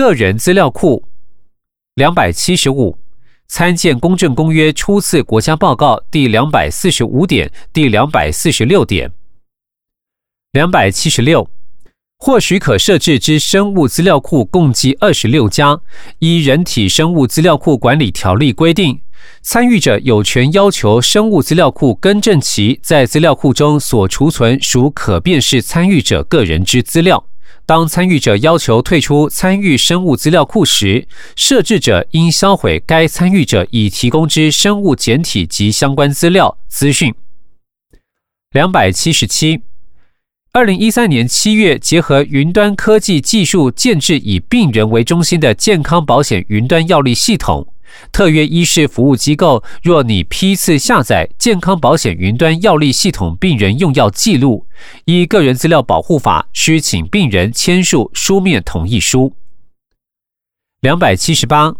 个人资料库两百七十五，参见公正公约初次国家报告第两百四十五点、第两百四十六点。两百七十六，或许可设置之生物资料库共计二十六家。依《人体生物资料库管理条例》规定，参与者有权要求生物资料库更正其在资料库中所储存属可辨识参与者个人之资料。当参与者要求退出参与生物资料库时，设置者应销毁该参与者已提供之生物简体及相关资料资讯。两百七十七。二零一三年七月，结合云端科技技术建制以病人为中心的健康保险云端药历系统。特约医师服务机构，若你批次下载健康保险云端药力系统病人用药记录，依个人资料保护法，需请病人签署书面同意书。两百七十八。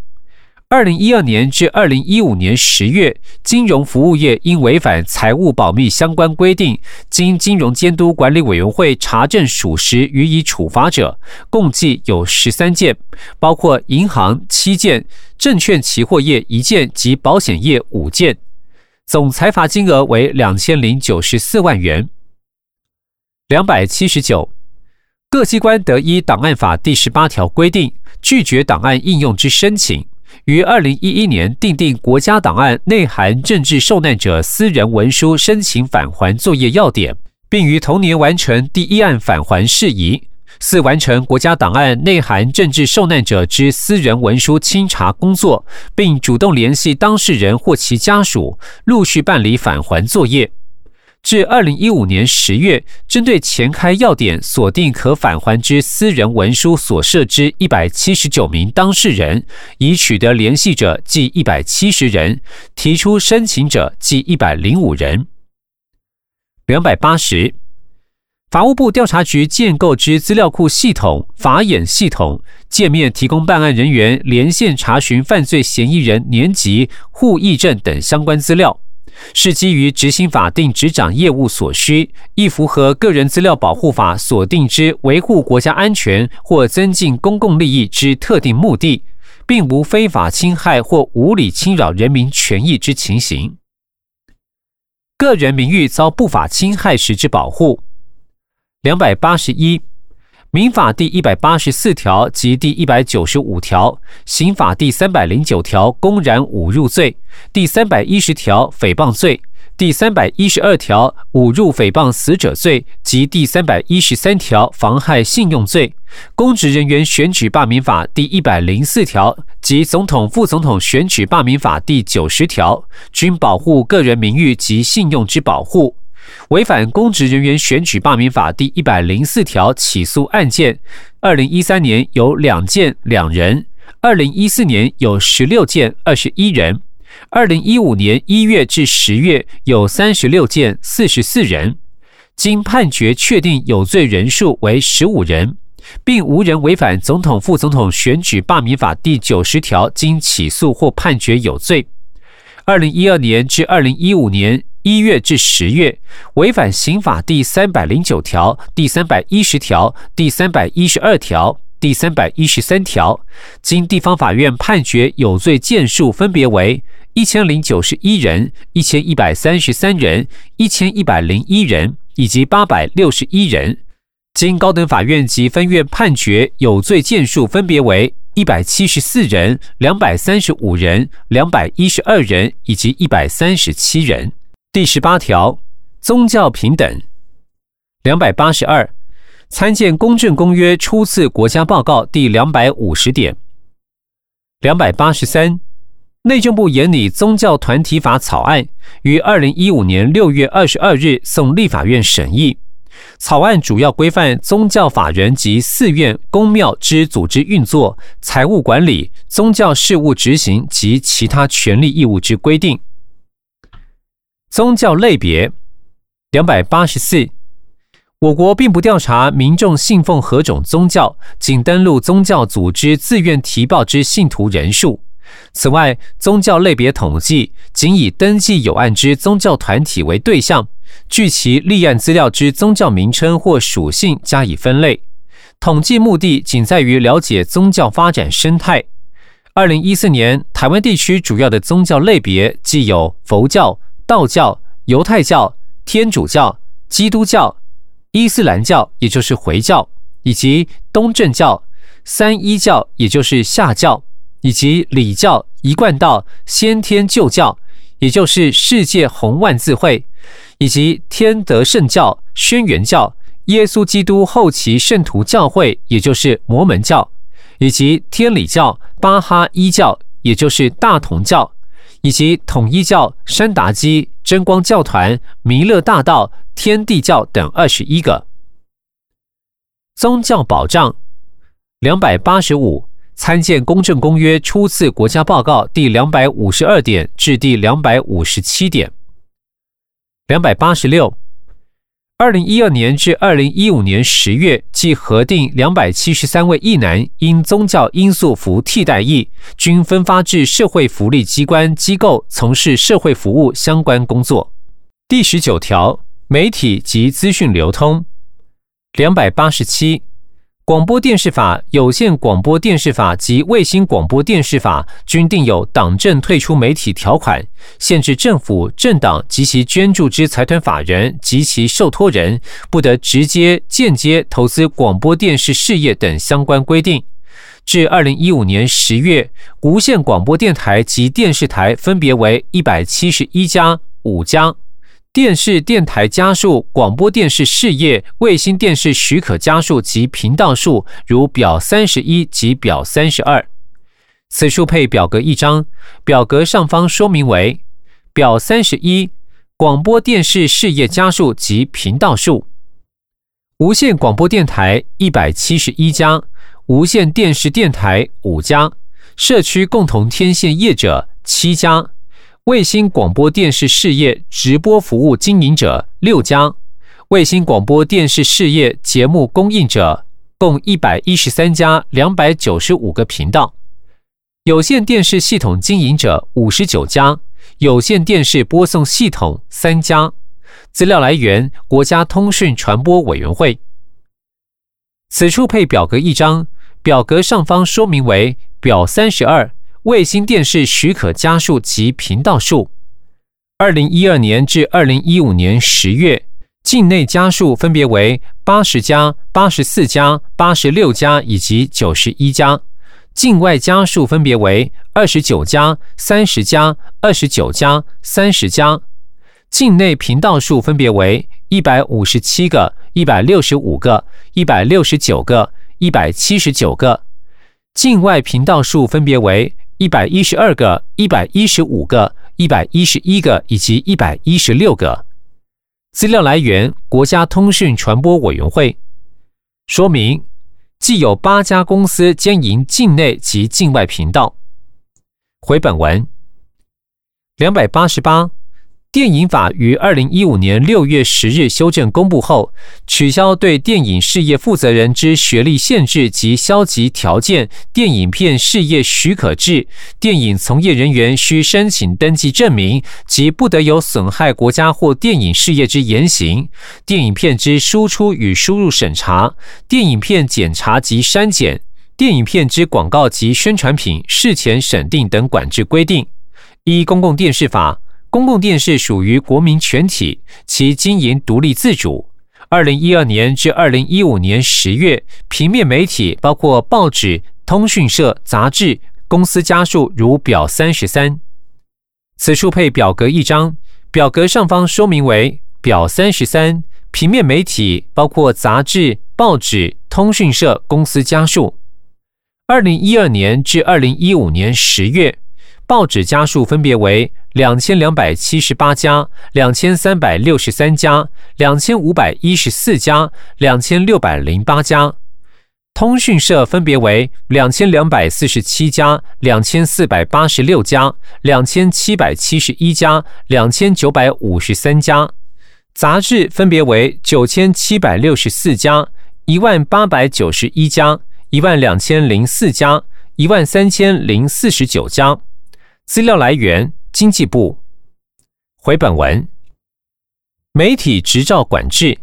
二零一二年至二零一五年十月，金融服务业因违反财务保密相关规定，经金融监督管理委员会查证属实予以处罚者，共计有十三件，包括银行七件、证券期货业一件及保险业五件，总财罚金额为两千零九十四万元。两百七十九，各机关得依档案法第十八条规定，拒绝档案应用之申请。于二零一一年订定国家档案内含政治受难者私人文书申请返还作业要点，并于同年完成第一案返还事宜。四、完成国家档案内含政治受难者之私人文书清查工作，并主动联系当事人或其家属，陆续办理返还作业。至二零一五年十月，针对前开要点锁定可返还之私人文书所设之一百七十九名当事人，已取得联系者计一百七十人，提出申请者计一百零五人。两百八十，法务部调查局建构之资料库系统法眼系统界面，提供办案人员连线查询犯罪嫌疑人年级、户役证等相关资料。是基于执行法定执掌业务所需，亦符合个人资料保护法所定之维护国家安全或增进公共利益之特定目的，并无非法侵害或无理侵扰人民权益之情形。个人名誉遭不法侵害时之保护。两百八十一。民法第一百八十四条及第一百九十五条，刑法第三百零九条公然侮辱罪，第三百一十条诽谤罪，第三百一十二条侮辱诽谤死者罪及第三百一十三条妨害信用罪，公职人员选举罢免法第一百零四条及总统、副总统选举罢免法第九十条，均保护个人名誉及信用之保护。违反公职人员选举罢免法第一百零四条起诉案件，二零一三年有两件两人，二零一四年有十六件二十一人，二零一五年一月至十月有三十六件四十四人，经判决确定有罪人数为十五人，并无人违反总统副总统选举罢免法第九十条经起诉或判决有罪。二零一二年至二零一五年。一月至十月，违反刑法第三百零九条、第三百一十条、第三百一十二条、第三百一十三条，经地方法院判决有罪件数分别为一千零九十一人、一千一百三十三人、一千一百零一人以及八百六十一人；经高等法院及分院判决有罪件数分别为一百七十四人、两百三十五人、两百一十二人以及一百三十七人。第十八条，宗教平等。两百八十二，参见《公正公约》初次国家报告第两百五十点。两百八十三，内政部研拟宗教团体法草案，于二零一五年六月二十二日送立法院审议。草案主要规范宗教法人及寺院、公庙之组织运作、财务管理、宗教事务执行及其他权利义务之规定。宗教类别两百八十四，我国并不调查民众信奉何种宗教，仅登录宗教组织自愿提报之信徒人数。此外，宗教类别统计仅以登记有案之宗教团体为对象，据其立案资料之宗教名称或属性加以分类。统计目的仅在于了解宗教发展生态。二零一四年，台湾地区主要的宗教类别既有佛教、道教、犹太教、天主教、基督教、伊斯兰教，也就是回教，以及东正教、三一教，也就是下教，以及礼教、一贯道、先天旧教，也就是世界红万字会，以及天德圣教、轩辕教。耶稣基督后期圣徒教会，也就是摩门教，以及天理教、巴哈伊教，也就是大同教，以及统一教、山达基、真光教团、弥勒大道、天地教等二十一个宗教保障。两百八十五，参见《公正公约》初次国家报告第两百五十二点至第两百五十七点。两百八十六。二零一二年至二零一五年十月，即核定两百七十三位役男因宗教因素服替代役，均分发至社会福利机关机构从事社会服务相关工作。第十九条，媒体及资讯流通。两百八十七。广播电视法、有线广播电视法及卫星广播电视法均定有党政退出媒体条款，限制政府、政党及其捐助之财团法人及其受托人不得直接、间接投资广播电视事业等相关规定。至二零一五年十月，无线广播电台及电视台分别为一百七十一家、五家。电视电台加数、广播电视事业、卫星电视许可加数及频道数，如表三十一及表三十二。此处配表格一张，表格上方说明为表三十一：广播电视事业加数及频道数。无线广播电台一百七十一家，无线电视电台五家，社区共同天线业者七家。卫星广播电视事业直播服务经营者六家，卫星广播电视事业节目供应者共一百一十三家，两百九十五个频道。有线电视系统经营者五十九家，有线电视播送系统三家。资料来源：国家通讯传播委员会。此处配表格一张，表格上方说明为表三十二。卫星电视许可加数及频道数，二零一二年至二零一五年十月，境内加数分别为八十家、八十四家、八十六家以及九十一家；境外加数分别为二十九家、三十家、二十九家、三十家；境内频道数分别为一百五十七个、一百六十五个、一百六十九个、一百七十九个；境外频道数分别为。一百一十二个、一百一十五个、一百一十一个以及一百一十六个。资料来源：国家通讯传播委员会。说明：既有八家公司兼营境内及境外频道。回本文两百八十八。电影法于二零一五年六月十日修正公布后，取消对电影事业负责人之学历限制及消极条件、电影片事业许可制、电影从业人员需申请登记证明及不得有损害国家或电影事业之言行、电影片之输出与输入审查、电影片检查及删减、电影片之广告及宣传品事前审定等管制规定。一公共电视法。公共电视属于国民全体，其经营独立自主。二零一二年至二零一五年十月，平面媒体包括报纸、通讯社、杂志公司家数如表三十三。此处配表格一张，表格上方说明为表三十三。平面媒体包括杂志、报纸、通讯社公司家数。二零一二年至二零一五年十月。报纸家数分别为两千两百七十八家、两千三百六十三家、两千五百一十四家、两千六百零八家；通讯社分别为两千两百四十七家、两千四百八十六家、两千七百七十一家、两千九百五十三家；杂志分别为九千七百六十四家、一万八百九十一家、一万两千零四家、一万三千零四十九家。资料来源：经济部。回本文，媒体执照管制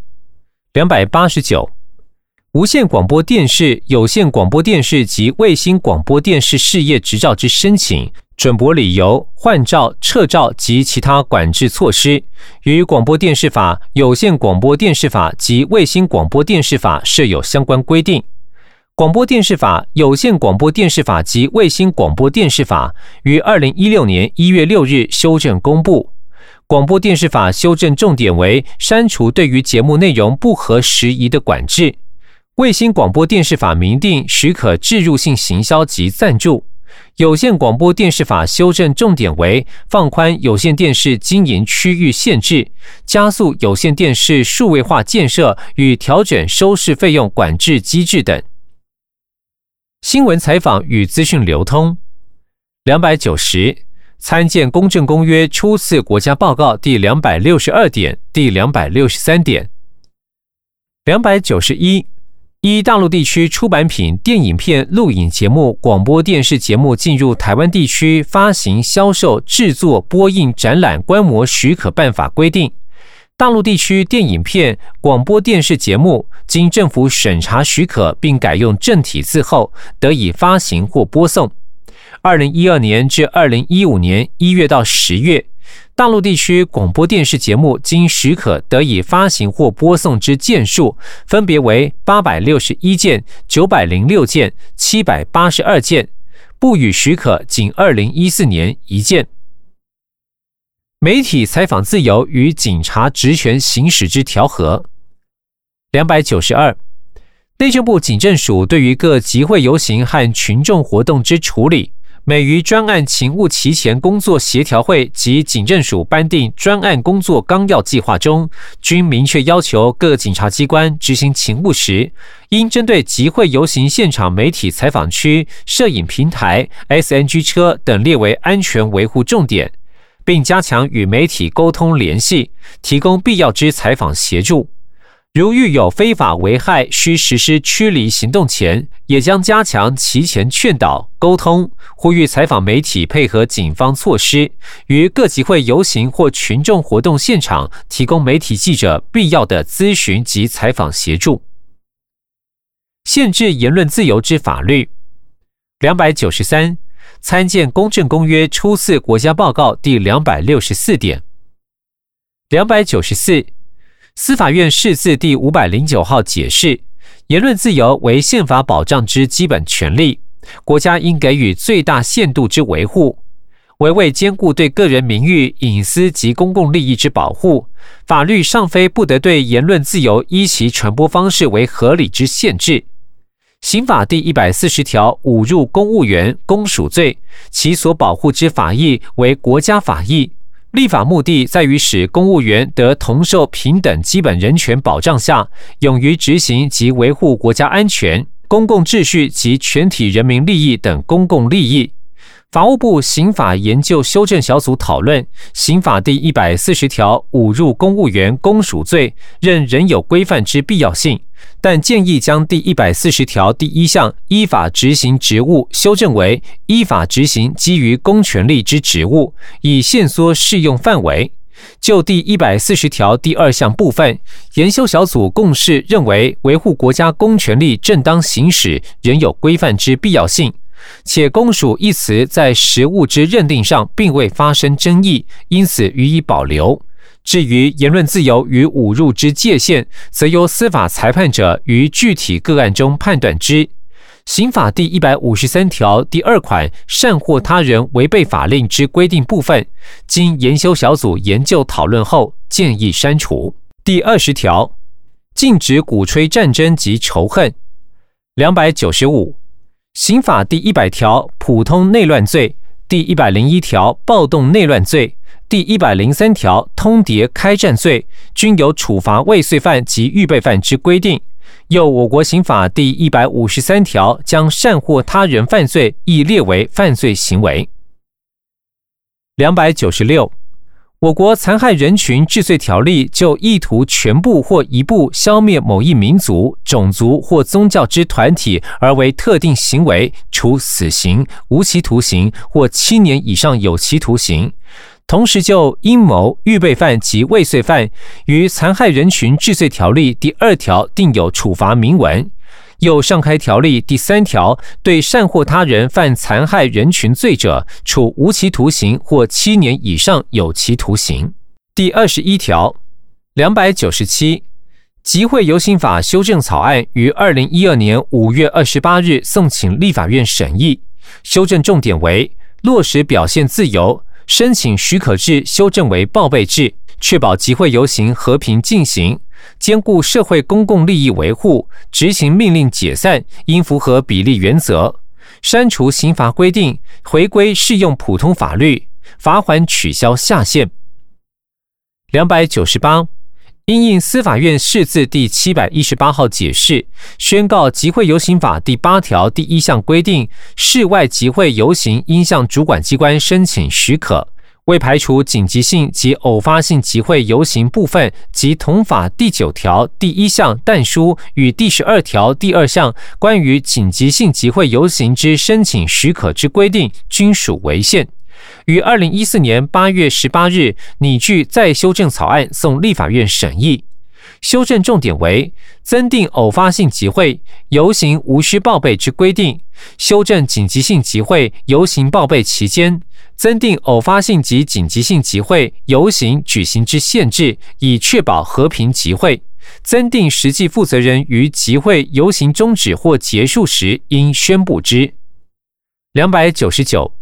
两百八十九。无线广播电视、有线广播电视及卫星广播电视事业执照之申请、准驳理由、换照、撤照及其他管制措施，与广播电视法、有线广播电视法及卫星广播电视法设有相关规定。广播电视法、有线广播电视法及卫星广播电视法于二零一六年一月六日修正公布。广播电视法修正重点为删除对于节目内容不合时宜的管制。卫星广播电视法明定许可置入性行销及赞助。有线广播电视法修正重点为放宽有线电视经营区域限制，加速有线电视数位化建设与调整收视费用管制机制等。新闻采访与资讯流通，两百九十参见《公正公约》初次国家报告第两百六十二点、第两百六十三点，两百九十一一大陆地区出版品、电影片、录影节目、广播电视节目进入台湾地区发行、销售、制作、播映、展览、观摩许可办法规定。大陆地区电影片、广播电视节目经政府审查许可，并改用正体字后，得以发行或播送。二零一二年至二零一五年一月到十月，大陆地区广播电视节目经许可得以发行或播送之件数，分别为八百六十一件、九百零六件、七百八十二件；不予许可，仅二零一四年一件。媒体采访自由与警察职权行使之调和。两百九十二，内政部警政署对于各集会游行和群众活动之处理，每于专案勤务期前工作协调会及警政署颁定专案工作纲要计划中，均明确要求各警察机关执行勤务时，应针对集会游行现场媒体采访区、摄影平台、SNG 车等列为安全维护重点。并加强与媒体沟通联系，提供必要之采访协助。如遇有非法危害，需实施驱离行动前，也将加强提前劝导沟通，呼吁采访媒体配合警方措施，于各集会游行或群众活动现场提供媒体记者必要的咨询及采访协助。限制言论自由之法律，两百九十三。参见《公正公约》初次国家报告第两百六十四点。两百九十四，司法院释字第五百零九号解释：言论自由为宪法保障之基本权利，国家应给予最大限度之维护。为为兼顾对个人名誉、隐私及公共利益之保护，法律尚非不得对言论自由依其传播方式为合理之限制。刑法第一百四十条，侮辱公务员公署罪，其所保护之法益为国家法益。立法目的在于使公务员得同受平等基本人权保障下，勇于执行及维护国家安全、公共秩序及全体人民利益等公共利益。法务部刑法研究修正小组讨论刑法第一百四十条侮辱公务员公署罪，认仍有规范之必要性，但建议将第一百四十条第一项依法执行职务修正为依法执行基于公权力之职务，以限缩适用范围。就第一百四十条第二项部分，研修小组共识认为，维护国家公权力正当行使仍有规范之必要性。且“公署”一词在实务之认定上并未发生争议，因此予以保留。至于言论自由与侮辱之界限，则由司法裁判者于具体个案中判断之。刑法第一百五十三条第二款“善或他人违背法令之规定”部分，经研修小组研究讨论后，建议删除。第二十条，禁止鼓吹战争及仇恨。两百九十五。刑法第一百条普通内乱罪，第一百零一条暴动内乱罪，第一百零三条通牒开战罪，均有处罚未遂犯及预备犯之规定。又，我国刑法第一百五十三条将善或他人犯罪亦列为犯罪行为。两百九十六。我国残害人群治罪条例就意图全部或一部消灭某一民族、种族或宗教之团体而为特定行为，处死刑、无期徒刑或七年以上有期徒刑。同时，就阴谋、预备犯及未遂犯，与残害人群治罪条例第二条定有处罚明文，又上开条例第三条，对善或他人犯残害人群罪者，处无期徒刑或七年以上有期徒刑。第二十一条，两百九十七，集会游行法修正草案于二零一二年五月二十八日送请立法院审议，修正重点为落实表现自由，申请许可制修正为报备制，确保集会游行和平进行。兼顾社会公共利益维护，执行命令解散应符合比例原则。删除刑罚规定，回归适用普通法律，罚款取消下限。两百九十八，因应司法院释字第七百一十八号解释，宣告集会游行法第八条第一项规定，室外集会游行应向主管机关申请许可。为排除紧急性及偶发性集会游行部分及同法第九条第一项但书与第十二条第二项关于紧急性集会游行之申请许可之规定，均属违宪，于二零一四年八月十八日拟具再修正草案送立法院审议。修正重点为增订偶发性集会游行无需报备之规定，修正紧急性集会游行报备期间。增订偶发性及紧急性集会游行举行之限制，以确保和平集会；增订实际负责人于集会游行终止或结束时应宣布之。两百九十九。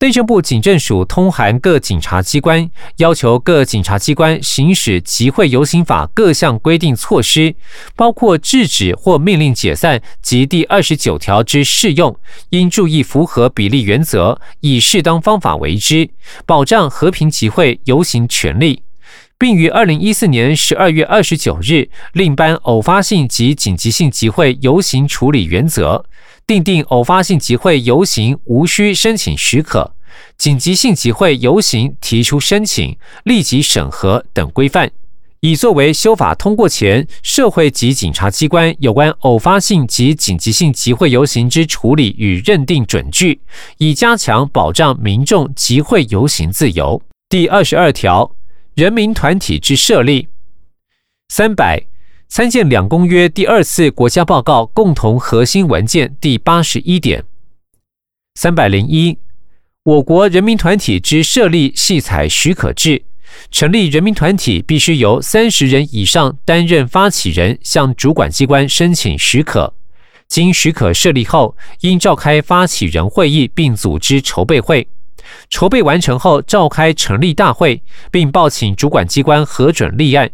内政部警政署通函各警察机关，要求各警察机关行使集会游行法各项规定措施，包括制止或命令解散及第二十九条之适用，应注意符合比例原则，以适当方法为之，保障和平集会游行权利，并于二零一四年十二月二十九日另颁偶发性及紧急性集会游行处理原则。订定偶发性集会游行无需申请许可，紧急性集会游行提出申请立即审核等规范，以作为修法通过前社会及警察机关有关偶发性及紧急性集会游行之处理与认定准据，以加强保障民众集会游行自由。第二十二条，人民团体之设立，三百。参见两公约第二次国家报告共同核心文件第八十一点三百零一，我国人民团体之设立系采许可制，成立人民团体必须由三十人以上担任发起人，向主管机关申请许可。经许可设立后，应召开发起人会议，并组织筹备会。筹备完成后，召开成立大会，并报请主管机关核准立案。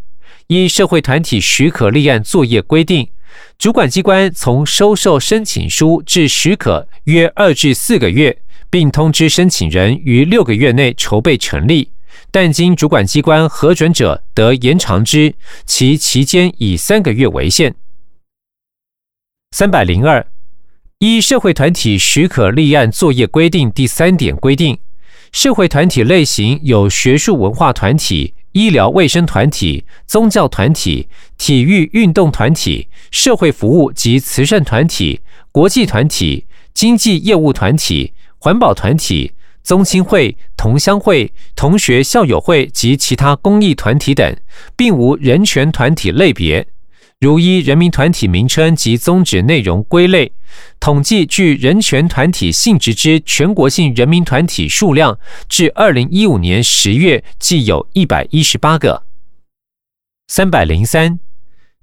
依社会团体许可立案作业规定，主管机关从收受申请书至许可约二至四个月，并通知申请人于六个月内筹备成立。但经主管机关核准者，得延长之，其期间以三个月为限。三百零二，依社会团体许可立案作业规定第三点规定，社会团体类型有学术文化团体。医疗卫生团体、宗教团体、体育运动团体、社会服务及慈善团体、国际团体、经济业务团体、环保团体、宗亲会、同乡会、同学校友会及其他公益团体等，并无人权团体类别。如依人民团体名称及宗旨内容归类，统计具人权团体性质之全国性人民团体数量，至二零一五年十月，计有一百一十八个。三百零三，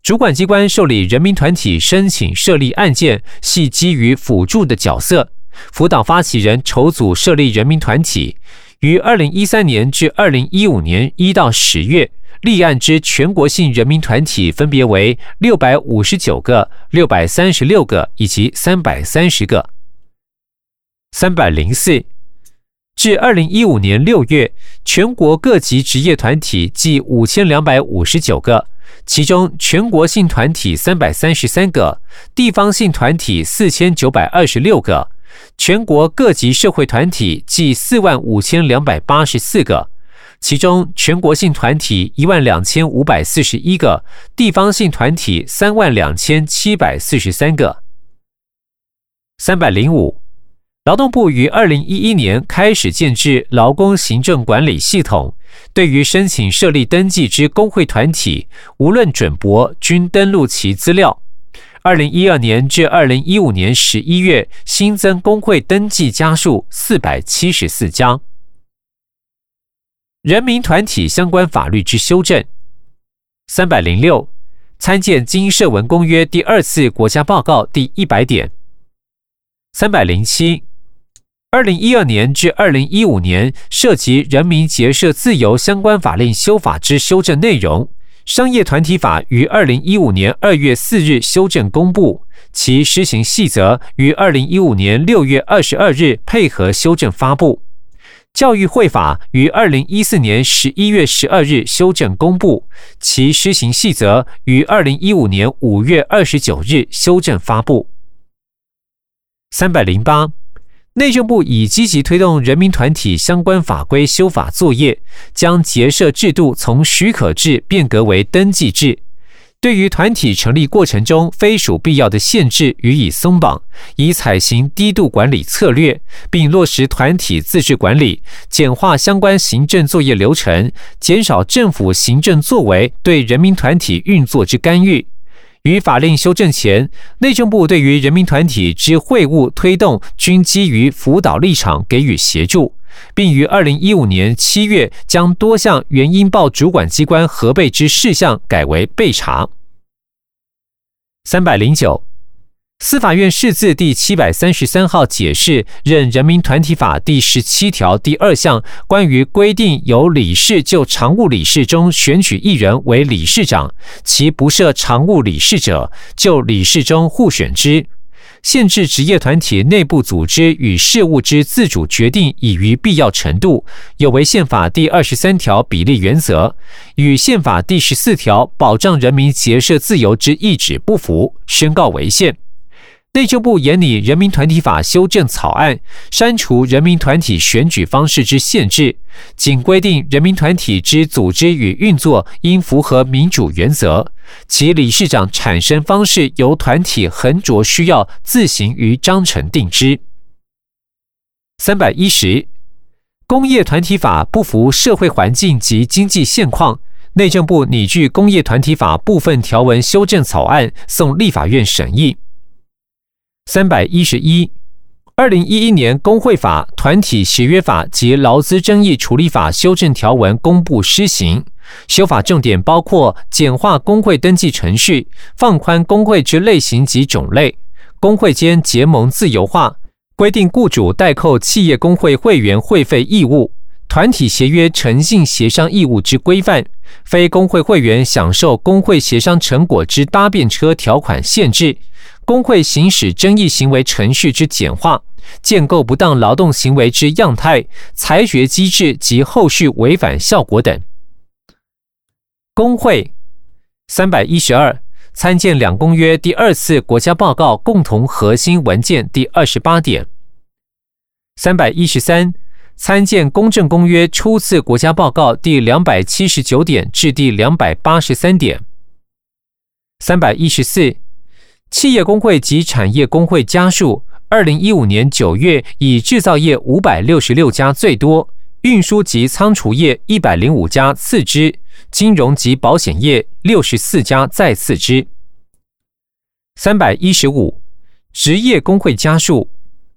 主管机关受理人民团体申请设立案件，系基于辅助的角色，辅导发起人筹组设立人民团体，于二零一三年至二零一五年一到十月。立案之全国性人民团体分别为六百五十九个、六百三十六个以及三百三十个。三百零四，至二零一五年六月，全国各级职业团体计五千两百五十九个，其中全国性团体三百三十三个，地方性团体四千九百二十六个，全国各级社会团体计四万五千两百八十四个。其中，全国性团体一万两千五百四十一个，地方性团体三万两千七百四十三个。三百零五，劳动部于二零一一年开始建制劳工行政管理系统，对于申请设立登记之工会团体，无论准驳，均登录其资料。二零一二年至二零一五年十一月新增工会登记家数四百七十四家。人民团体相关法律之修正，三百零六，参见《经社文公约》第二次国家报告第一百点。三百零七，二零一二年至二零一五年涉及人民结社自由相关法令修法之修正内容。商业团体法于二零一五年二月四日修正公布，其施行细则于二零一五年六月二十二日配合修正发布。教育会法于二零一四年十一月十二日修正公布，其施行细则于二零一五年五月二十九日修正发布。三百零八。内政部已积极推动人民团体相关法规修法作业，将结社制度从许可制变革为登记制。对于团体成立过程中非属必要的限制予以松绑，以采行低度管理策略，并落实团体自治管理，简化相关行政作业流程，减少政府行政作为对人民团体运作之干预。于法令修正前，内政部对于人民团体之会务推动，均基于辅导立场给予协助，并于二零一五年七月将多项原因报主管机关核备之事项改为备查。三百零九。司法院释字第七百三十三号解释，任人民团体法第十七条第二项关于规定，由理事就常务理事中选举一人为理事长，其不设常务理事者，就理事中互选之，限制职业团体内部组织与事务之自主决定已于必要程度，有违宪法第二十三条比例原则，与宪法第十四条保障人民结社自由之意旨不符，宣告违宪。内政部研拟人民团体法修正草案，删除人民团体选举方式之限制，仅规定人民团体之组织与运作应符合民主原则，其理事长产生方式由团体横着需要自行于章程定之。三百一十，工业团体法不符社会环境及经济现况，内政部拟具工业团体法部分条文修正草案送立法院审议。三百一十一，二零一一年工会法、团体协约法及劳资争议处理法修正条文公布施行，修法重点包括简化工会登记程序、放宽工会之类型及种类、工会间结盟自由化、规定雇主代扣企业工会会员会费义务、团体协约诚信协商义务之规范、非工会会员享受工会协商成果之搭便车条款限制。工会行使争议行为程序之简化，建构不当劳动行为之样态、裁决机制及后续违反效果等。工会三百一十二参见两公约第二次国家报告共同核心文件第二十八点。三百一十三参见公正公约初次国家报告第两百七十九点至第两百八十三点。三百一十四。企业工会及产业工会家数，二零一五年九月以制造业五百六十六家最多，运输及仓储业一百零五家次之，金融及保险业六十四家再次之。三百一十五，职业工会家数，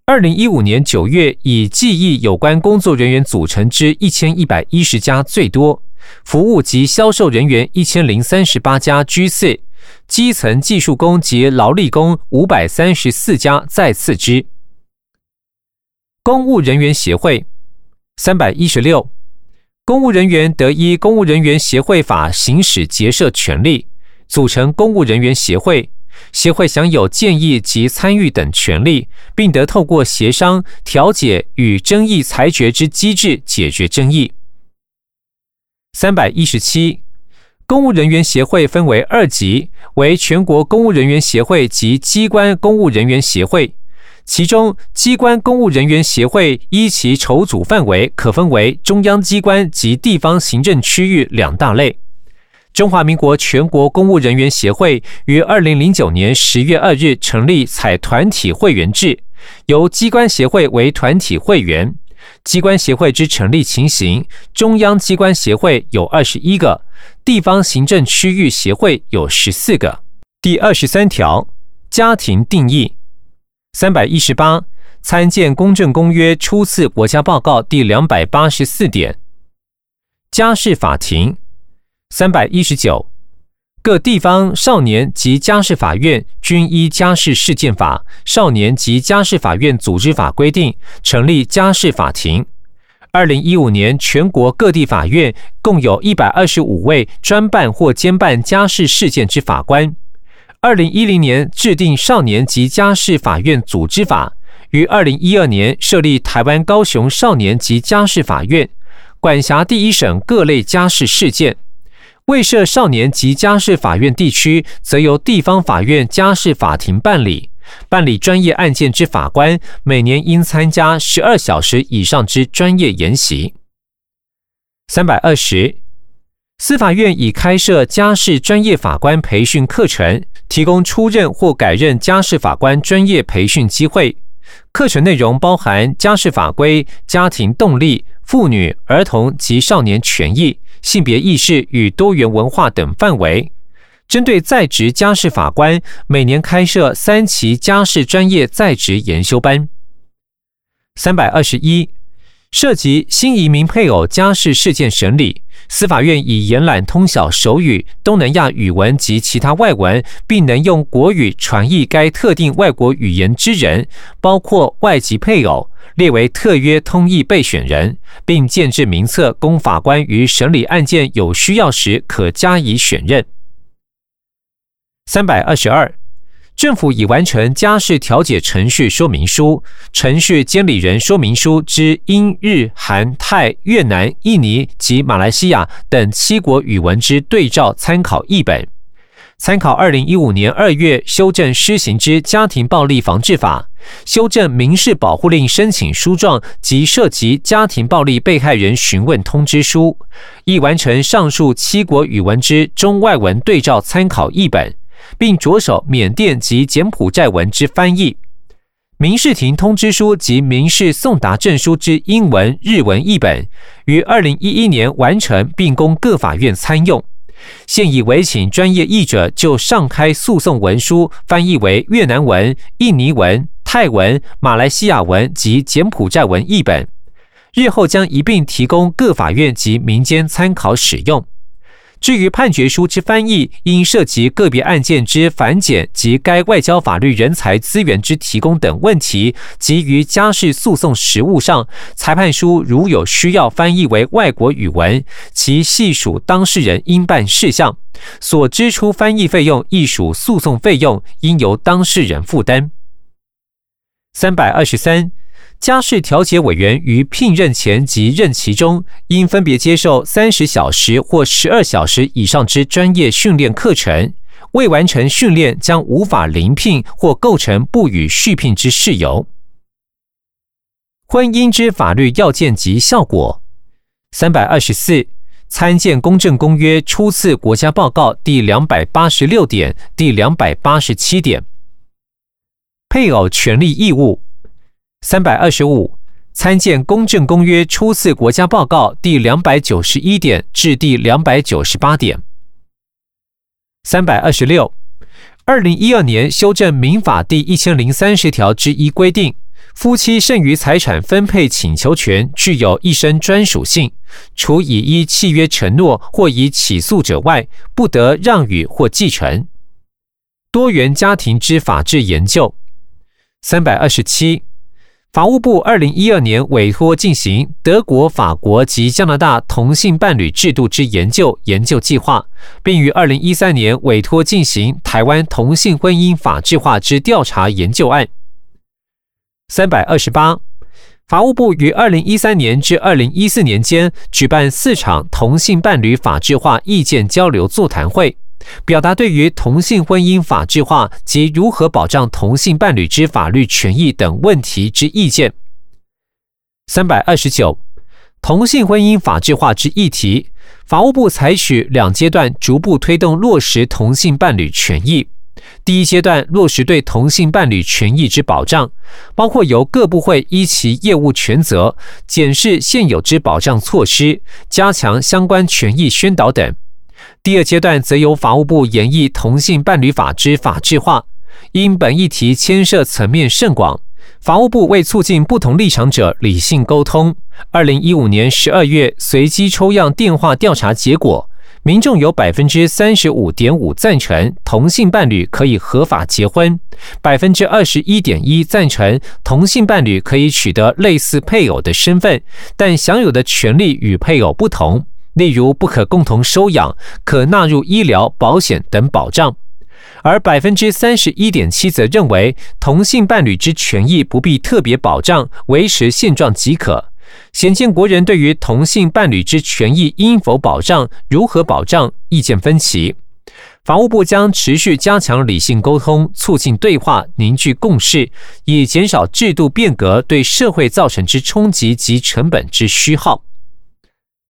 二零一五年九月以记忆有关工作人员组成之一千一百一十家最多，服务及销售人员一千零三十八家居次。基层技术工及劳力工五百三十四家再次之。公务人员协会三百一十六，公务人员得依《公务人员协会法》行使结社权利，组成公务人员协会。协会享有建议及参与等权利，并得透过协商、调解与争议裁决之机制解决争议。三百一十七。公务人员协会分为二级，为全国公务人员协会及机关公务人员协会。其中，机关公务人员协会依其筹组范围，可分为中央机关及地方行政区域两大类。中华民国全国公务人员协会于二零零九年十月二日成立，采团体会员制，由机关协会为团体会员。机关协会之成立情形，中央机关协会有二十一个，地方行政区域协会有十四个。第二十三条，家庭定义。三百一十八，参见公正公约初次国家报告第两百八十四点。家事法庭。三百一十九，各地方少年及家事法院均依家事事件法、少年及家事法院组织法规定成立家事法庭。二零一五年，全国各地法院共有一百二十五位专办或兼办家事事件之法官。二零一零年制定少年及家事法院组织法，于二零一二年设立台湾高雄少年及家事法院，管辖第一审各类家事事件。未设少年及家事法院地区，则由地方法院家事法庭办理。办理专业案件之法官，每年应参加十二小时以上之专业研习。三百二十，司法院已开设家事专业法官培训课程，提供出任或改任家事法官专业培训机会。课程内容包含家事法规、家庭动力、妇女、儿童及少年权益。性别意识与多元文化等范围，针对在职家事法官，每年开设三期家事专业在职研修班。三百二十一，涉及新移民配偶家事事件审理，司法院以延揽通晓手语、东南亚语文及其他外文，并能用国语传译该特定外国语言之人，包括外籍配偶。列为特约通译备选人，并建制名册，供法官于审理案件有需要时可加以选任。三百二十二，政府已完成家事调解程序说明书、程序监理人说明书之英、日、韩、泰、越南、印尼及马来西亚等七国语文之对照参考译本。参考二零一五年二月修正施行之家庭暴力防治法，修正民事保护令申请书状及涉及家庭暴力被害人询问通知书，已完成上述七国语文之中外文对照参考译本，并着手缅甸及柬埔寨文之翻译。民事庭通知书及民事送达证书之英文、日文译本，于二零一一年完成并供各法院参用。现已委请专业译者就上开诉讼文书翻译为越南文、印尼文、泰文、马来西亚文及柬埔寨文译本，日后将一并提供各法院及民间参考使用。至于判决书之翻译，因涉及个别案件之繁简及该外交法律人才资源之提供等问题，及于家事诉讼实务上，裁判书如有需要翻译为外国语文，其系属当事人应办事项，所支出翻译费用亦属诉讼费用，应由当事人负担。三百二十三。家事调解委员于聘任前及任期中，应分别接受三十小时或十二小时以上之专业训练课程。未完成训练，将无法临聘或构成不予续聘之事由。婚姻之法律要件及效果。三百二十四，参见《公正公约》初次国家报告第两百八十六点、第两百八十七点。配偶权利义务。三百二十五，参见《公正公约》初次国家报告第两百九十一点至第两百九十八点。三百二十六，二零一二年修正民法第一千零三十条之一规定，夫妻剩余财产分配请求权具有一生专属性，除已依契约承诺或以起诉者外，不得让与或继承。多元家庭之法制研究。三百二十七。法务部二零一二年委托进行德国、法国及加拿大同性伴侣制度之研究研究计划，并于二零一三年委托进行台湾同性婚姻法制化之调查研究案。三百二十八，法务部于二零一三年至二零一四年间举办四场同性伴侣法制化意见交流座谈会。表达对于同性婚姻法制化及如何保障同性伴侣之法律权益等问题之意见。三百二十九，同性婚姻法制化之议题，法务部采取两阶段逐步推动落实同性伴侣权益。第一阶段落实对同性伴侣权益之保障，包括由各部会依其业务权责检视现有之保障措施，加强相关权益宣导等。第二阶段则由法务部研议同性伴侣法之法制化，因本议题牵涉层面甚广，法务部为促进不同立场者理性沟通，二零一五年十二月随机抽样电话调查结果。民众有百分之三十五点五赞成同性伴侣可以合法结婚，百分之二十一点一赞成同性伴侣可以取得类似配偶的身份，但享有的权利与配偶不同，例如不可共同收养、可纳入医疗保险等保障。而百分之三十一点七则认为同性伴侣之权益不必特别保障，维持现状即可。显见国人对于同性伴侣之权益应否保障、如何保障意见分歧。法务部将持续加强理性沟通，促进对话，凝聚共识，以减少制度变革对社会造成之冲击及成本之虚耗。